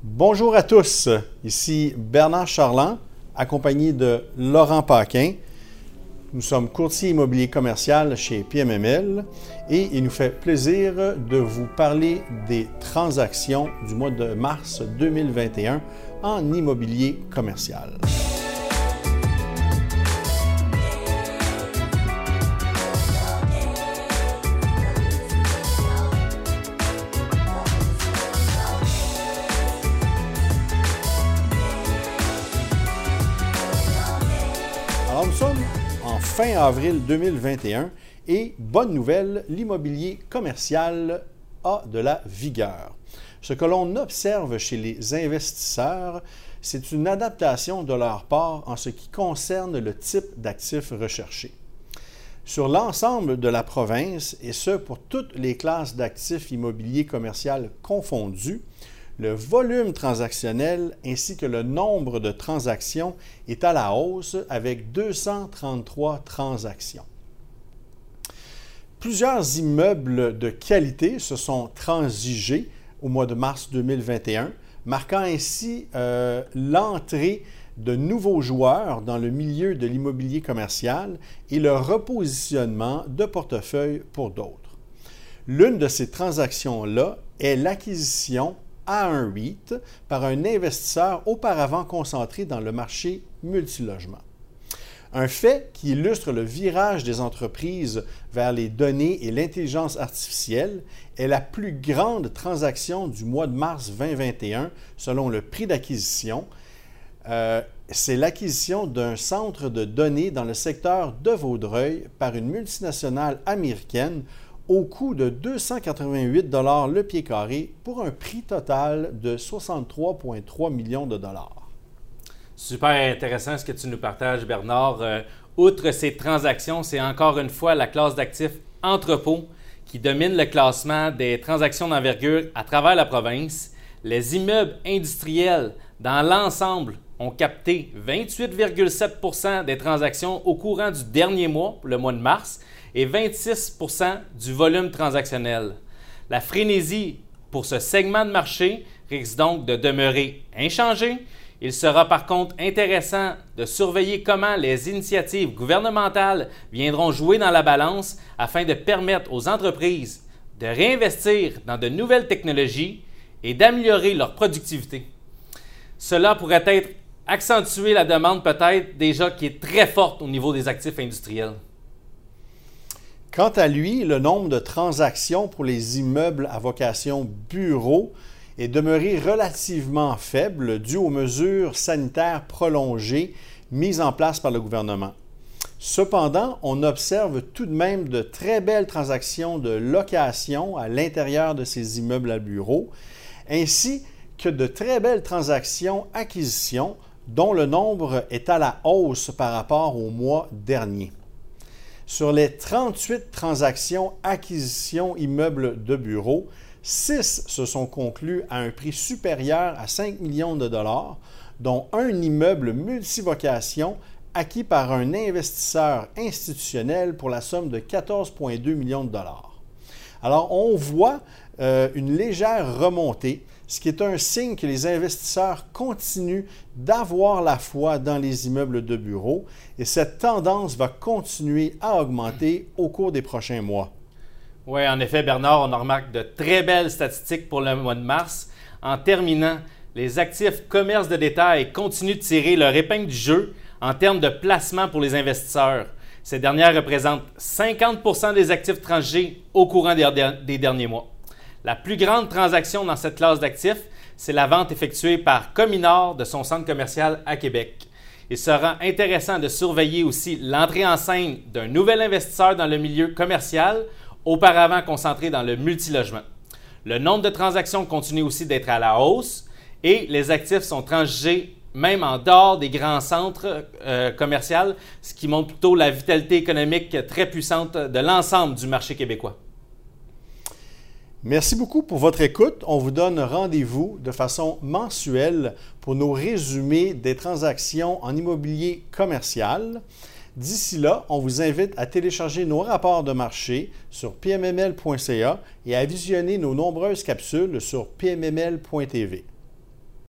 Bonjour à tous, ici Bernard Charland, accompagné de Laurent Paquin. Nous sommes courtier immobilier commercial chez PMML et il nous fait plaisir de vous parler des transactions du mois de mars 2021 en immobilier commercial. Sommes en fin avril 2021 et bonne nouvelle, l'immobilier commercial a de la vigueur. Ce que l'on observe chez les investisseurs, c'est une adaptation de leur part en ce qui concerne le type d'actifs recherchés. Sur l'ensemble de la province, et ce pour toutes les classes d'actifs immobiliers commerciaux confondus, le volume transactionnel ainsi que le nombre de transactions est à la hausse avec 233 transactions. Plusieurs immeubles de qualité se sont transigés au mois de mars 2021, marquant ainsi euh, l'entrée de nouveaux joueurs dans le milieu de l'immobilier commercial et le repositionnement de portefeuilles pour d'autres. L'une de ces transactions-là est l'acquisition à un REIT par un investisseur auparavant concentré dans le marché multilogement. Un fait qui illustre le virage des entreprises vers les données et l'intelligence artificielle est la plus grande transaction du mois de mars 2021 selon le prix d'acquisition. Euh, c'est l'acquisition d'un centre de données dans le secteur de Vaudreuil par une multinationale américaine au coût de 288 le pied carré pour un prix total de 63,3 millions de dollars. Super intéressant ce que tu nous partages, Bernard. Euh, outre ces transactions, c'est encore une fois la classe d'actifs entrepôt qui domine le classement des transactions d'envergure à travers la province. Les immeubles industriels dans l'ensemble ont capté 28,7% des transactions au courant du dernier mois, le mois de mars, et 26% du volume transactionnel. La frénésie pour ce segment de marché risque donc de demeurer inchangée. Il sera par contre intéressant de surveiller comment les initiatives gouvernementales viendront jouer dans la balance afin de permettre aux entreprises de réinvestir dans de nouvelles technologies et d'améliorer leur productivité. Cela pourrait être accentuer la demande peut-être déjà qui est très forte au niveau des actifs industriels. Quant à lui, le nombre de transactions pour les immeubles à vocation bureau est demeuré relativement faible dû aux mesures sanitaires prolongées mises en place par le gouvernement. Cependant, on observe tout de même de très belles transactions de location à l'intérieur de ces immeubles à bureau, ainsi que de très belles transactions acquisitions dont le nombre est à la hausse par rapport au mois dernier. Sur les 38 transactions acquisition immeubles de bureau, 6 se sont conclues à un prix supérieur à 5 millions de dollars, dont un immeuble multivocation acquis par un investisseur institutionnel pour la somme de 14,2 millions de dollars. Alors, on voit euh, une légère remontée ce qui est un signe que les investisseurs continuent d'avoir la foi dans les immeubles de bureaux et cette tendance va continuer à augmenter au cours des prochains mois. Oui, en effet, Bernard, on remarque de très belles statistiques pour le mois de mars. En terminant, les actifs commerce de détail continuent de tirer leur épingle du jeu en termes de placement pour les investisseurs. Ces dernières représentent 50 des actifs tranchés au courant des derniers mois. La plus grande transaction dans cette classe d'actifs, c'est la vente effectuée par Cominor de son centre commercial à Québec. Il sera intéressant de surveiller aussi l'entrée en scène d'un nouvel investisseur dans le milieu commercial, auparavant concentré dans le multilogement. Le nombre de transactions continue aussi d'être à la hausse et les actifs sont transgés même en dehors des grands centres euh, commerciaux, ce qui montre plutôt la vitalité économique très puissante de l'ensemble du marché québécois. Merci beaucoup pour votre écoute. On vous donne rendez-vous de façon mensuelle pour nos résumés des transactions en immobilier commercial. D'ici là, on vous invite à télécharger nos rapports de marché sur pmml.ca et à visionner nos nombreuses capsules sur pmml.tv.